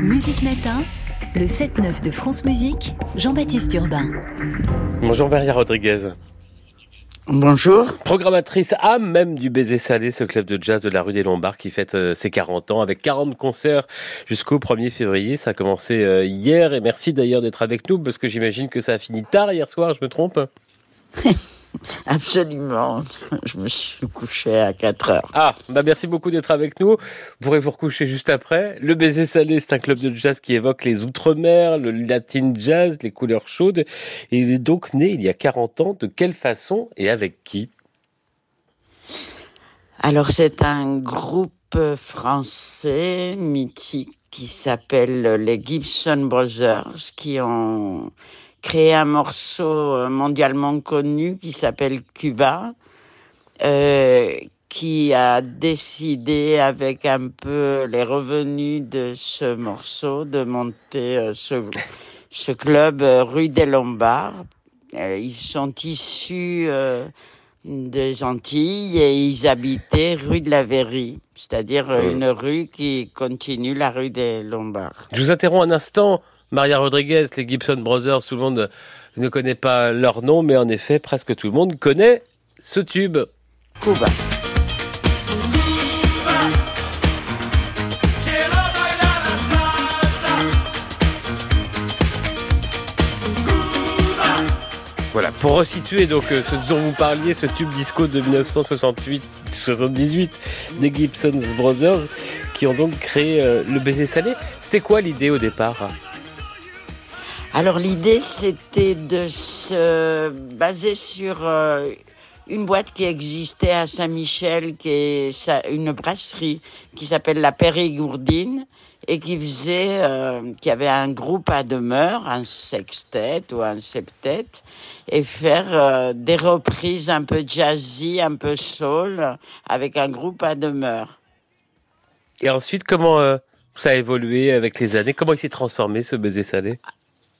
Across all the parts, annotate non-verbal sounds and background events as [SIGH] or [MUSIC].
Musique Matin, le 7-9 de France Musique, Jean-Baptiste Urbain. Bonjour Maria Rodriguez. Bonjour. Programmatrice âme même du Baiser Salé, ce club de jazz de la rue des Lombards qui fête euh, ses 40 ans avec 40 concerts jusqu'au 1er février. Ça a commencé euh, hier et merci d'ailleurs d'être avec nous parce que j'imagine que ça a fini tard hier soir, je me trompe? [LAUGHS] Absolument. Je me suis couché à 4 heures. Ah, bah merci beaucoup d'être avec nous. Vous pourrez vous recoucher juste après. Le Baiser Salé, c'est un club de jazz qui évoque les Outre-mer, le Latin Jazz, les couleurs chaudes. Et il est donc né il y a 40 ans. De quelle façon et avec qui? Alors, c'est un groupe français mythique qui s'appelle les Gibson Brothers qui ont créé un morceau euh, mondialement connu qui s'appelle Cuba, euh, qui a décidé avec un peu les revenus de ce morceau de monter euh, ce, ce, club rue des Lombards. Ils sont issus des Antilles et ils habitaient rue de la Verrie, c'est-à-dire une rue qui continue la rue des Lombards. Je vous interromps un instant. Maria Rodriguez, les Gibson Brothers, tout le monde ne connaît pas leur nom, mais en effet, presque tout le monde connaît ce tube. Cuba. Voilà, pour resituer donc euh, ce dont vous parliez, ce tube disco de 1968-78 des Gibson Brothers, qui ont donc créé euh, le baiser salé. C'était quoi l'idée au départ? Alors l'idée, c'était de se baser sur euh, une boîte qui existait à Saint-Michel, qui est une brasserie qui s'appelle la Périgourdine et qui faisait, euh, qui avait un groupe à demeure, un sextet ou un septet, et faire euh, des reprises un peu jazzy, un peu soul, avec un groupe à demeure. Et ensuite, comment ça a évolué avec les années? Comment il s'est transformé ce baiser salé?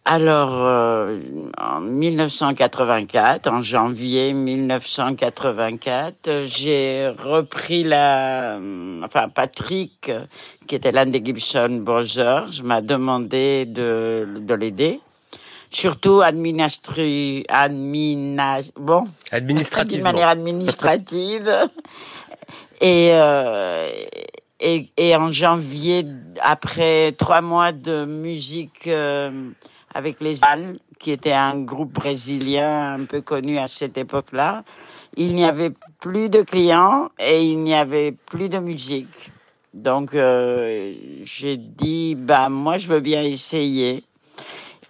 Alors, euh, en 1984, en janvier 1984, j'ai repris la... Enfin, Patrick, qui était l'un des Gibson Brothers, m'a demandé de, de l'aider. Surtout administri... Admina... bon, administrative. d'une manière administrative. [LAUGHS] et, euh, et, et, en janvier, après trois mois de musique... Euh, avec les Al, qui était un groupe brésilien un peu connu à cette époque-là. Il n'y avait plus de clients et il n'y avait plus de musique. Donc euh, j'ai dit, bah moi je veux bien essayer.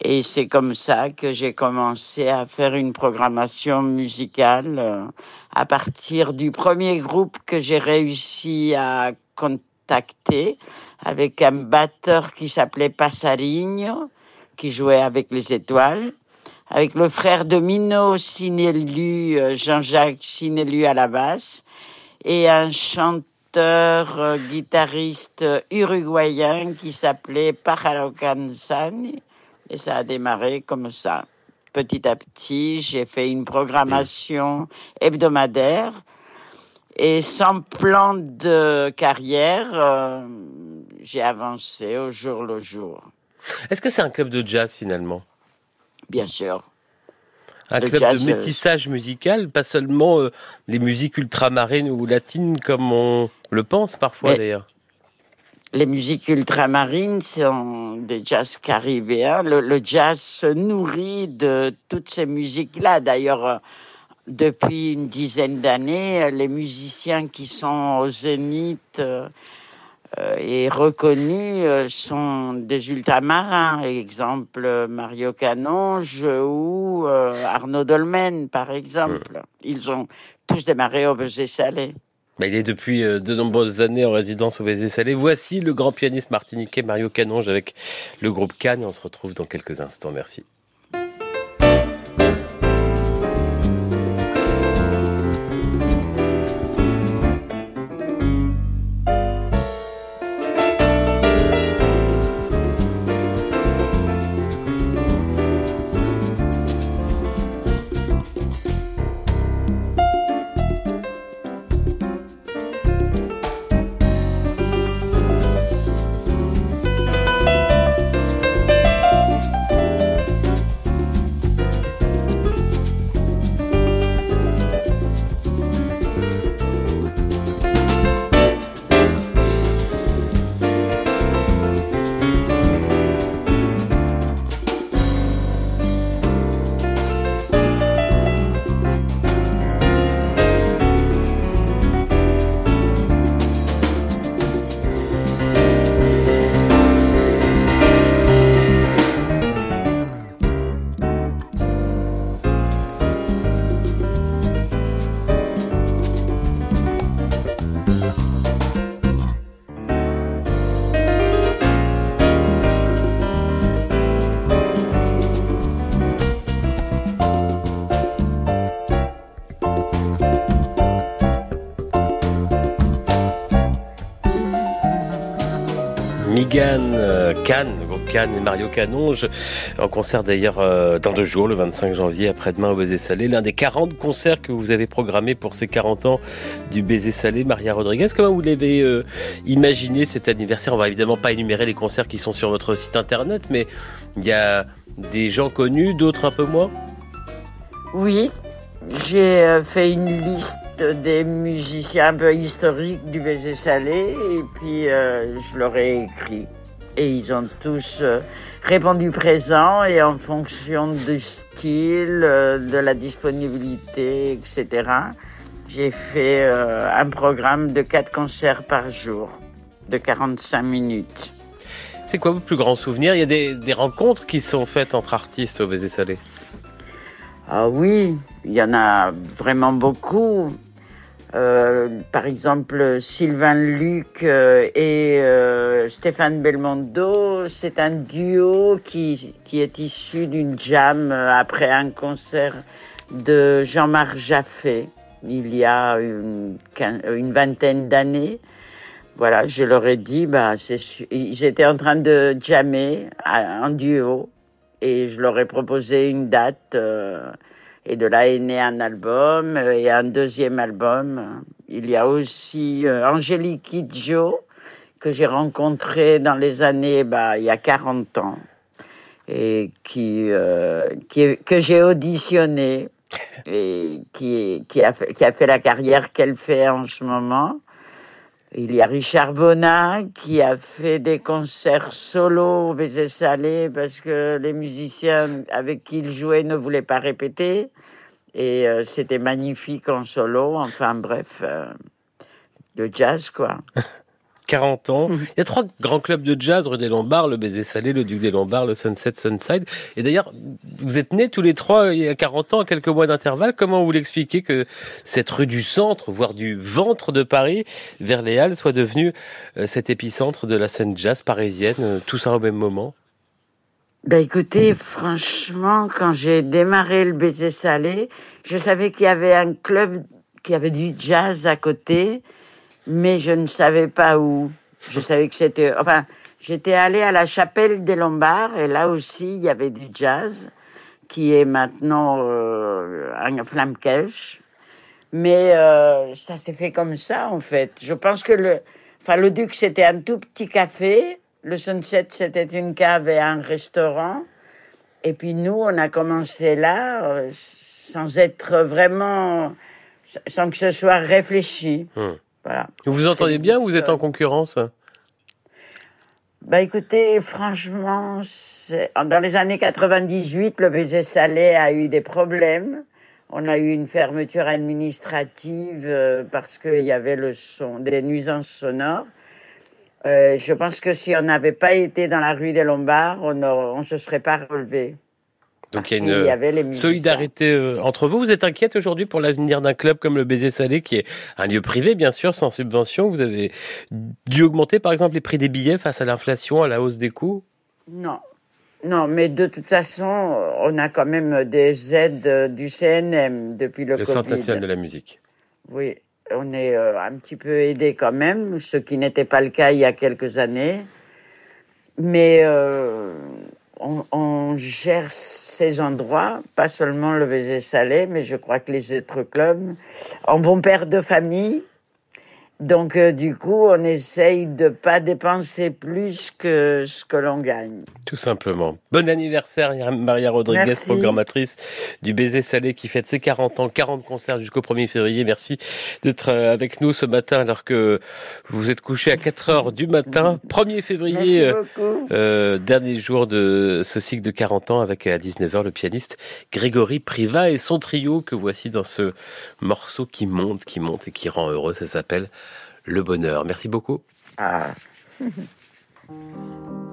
Et c'est comme ça que j'ai commencé à faire une programmation musicale euh, à partir du premier groupe que j'ai réussi à contacter avec un batteur qui s'appelait Passarinho qui jouait avec les étoiles, avec le frère de Mino Sinelu, euh, Jean-Jacques Sinelu à la basse, et un chanteur euh, guitariste uruguayen qui s'appelait Pajaro Canzani. Et ça a démarré comme ça. Petit à petit, j'ai fait une programmation hebdomadaire et sans plan de carrière, euh, j'ai avancé au jour le jour. Est-ce que c'est un club de jazz finalement? Bien sûr. Un club de euh, métissage musical, pas seulement euh, les musiques ultramarines ou latines comme on le pense parfois d'ailleurs. Les musiques ultramarines sont des jazz caribéens. Le, le jazz se nourrit de toutes ces musiques-là. D'ailleurs, euh, depuis une dizaine d'années, les musiciens qui sont au zénith euh, et reconnus euh, sont des ultramarins, exemple Mario Canonge ou euh, Arnaud Dolmen, par exemple. Ils ont tous démarré au Baiser Salé. Bah, il est depuis de nombreuses années en résidence au Baiser Salé. Voici le grand pianiste martiniquais Mario Canonge avec le groupe Cannes. On se retrouve dans quelques instants. Merci. Migan, euh, Cannes, Cannes et Mario Canonge, en concert d'ailleurs euh, dans deux jours, le 25 janvier, après-demain au Baiser Salé, l'un des 40 concerts que vous avez programmés pour ces 40 ans du Baiser Salé. Maria Rodriguez, comment vous l'avez euh, imaginé cet anniversaire? On va évidemment pas énumérer les concerts qui sont sur votre site internet, mais il y a des gens connus, d'autres un peu moins? Oui, j'ai fait une liste des musiciens un peu historiques du Baiser Salé et puis euh, je leur ai écrit. Et ils ont tous euh, répondu présent et en fonction du style, euh, de la disponibilité, etc. J'ai fait un programme de quatre concerts par jour, de 45 minutes. C'est quoi vos plus grands souvenirs? Il y a des, des, rencontres qui sont faites entre artistes au Baiser Salé? Ah oui, il y en a vraiment beaucoup. Euh, par exemple, Sylvain Luc euh, et euh, Stéphane Belmondo, c'est un duo qui, qui est issu d'une jam après un concert de Jean-Marc Jaffé, il y a une, une vingtaine d'années. Voilà, je leur ai dit, bah, ils étaient en train de jammer en duo et je leur ai proposé une date. Et de là est né un album euh, et un deuxième album. Il y a aussi euh, Angélique Kidjo, que j'ai rencontré dans les années, bah, il y a 40 ans, et euh, qui que j'ai auditionné et qui, qui, a fait, qui a fait la carrière qu'elle fait en ce moment. Il y a Richard Bonnat qui a fait des concerts solo au Baiser Salé parce que les musiciens avec qui il jouait ne voulaient pas répéter. Et euh, c'était magnifique en solo. Enfin bref, euh, de jazz quoi. [LAUGHS] 40 ans. Il y a trois grands clubs de jazz, rue des Lombards, le Baiser Salé, le Duc des Lombards, le Sunset Sunside. Et d'ailleurs, vous êtes nés tous les trois il y a 40 ans, à quelques mois d'intervalle. Comment vous l'expliquez que cette rue du centre, voire du ventre de Paris, vers les Halles, soit devenue euh, cet épicentre de la scène jazz parisienne, euh, tout ça au même moment? Ben écoutez, franchement, quand j'ai démarré le Baiser Salé, je savais qu'il y avait un club qui avait du jazz à côté mais je ne savais pas où. Je savais que c'était. Enfin, j'étais allée à la chapelle des Lombards et là aussi il y avait du jazz qui est maintenant euh, un flamme cache. Mais euh, ça s'est fait comme ça en fait. Je pense que le, enfin le Duc c'était un tout petit café, le Sunset c'était une cave et un restaurant. Et puis nous on a commencé là euh, sans être vraiment, sans que ce soit réfléchi. Hum. Vous vous entendez bien ou vous êtes en concurrence bah écoutez, franchement, dans les années 98, le baiser salé a eu des problèmes. On a eu une fermeture administrative euh, parce qu'il y avait le son, des nuisances sonores. Euh, je pense que si on n'avait pas été dans la rue des Lombards, on ne se serait pas relevé. Donc il y a une solidarité euh, entre vous. Vous êtes inquiète aujourd'hui pour l'avenir d'un club comme le Baiser Salé, qui est un lieu privé, bien sûr, sans subvention. Vous avez dû augmenter, par exemple, les prix des billets face à l'inflation, à la hausse des coûts? Non. Non, mais de toute façon, on a quand même des aides du CNM depuis le, le Centre national de la musique. Oui, on est euh, un petit peu aidé quand même, ce qui n'était pas le cas il y a quelques années. Mais euh, on, gère ces endroits, pas seulement le Vézé Salé, mais je crois que les autres clubs, en bon père de famille, donc, euh, du coup, on essaye de pas dépenser plus que ce que l'on gagne. Tout simplement. Bon anniversaire, Maria Rodriguez, programmatrice du Baiser Salé, qui fête ses 40 ans, 40 concerts jusqu'au 1er février. Merci d'être euh, avec nous ce matin, alors que vous êtes couché à 4 heures du matin. 1er février, euh, dernier jour de ce cycle de 40 ans, avec à 19h le pianiste Grégory Priva et son trio que voici dans ce morceau qui monte, qui monte et qui rend heureux. Ça s'appelle le bonheur. Merci beaucoup. Ah. [LAUGHS]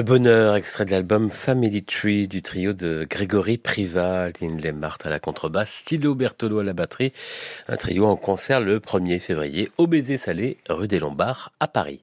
Le bonheur, extrait de l'album Family Tree du trio de Grégory Prival, Lynn Lemart à la contrebasse, Stilo Bertolo à la batterie. Un trio en concert le 1er février au Baiser Salé, rue des Lombards à Paris.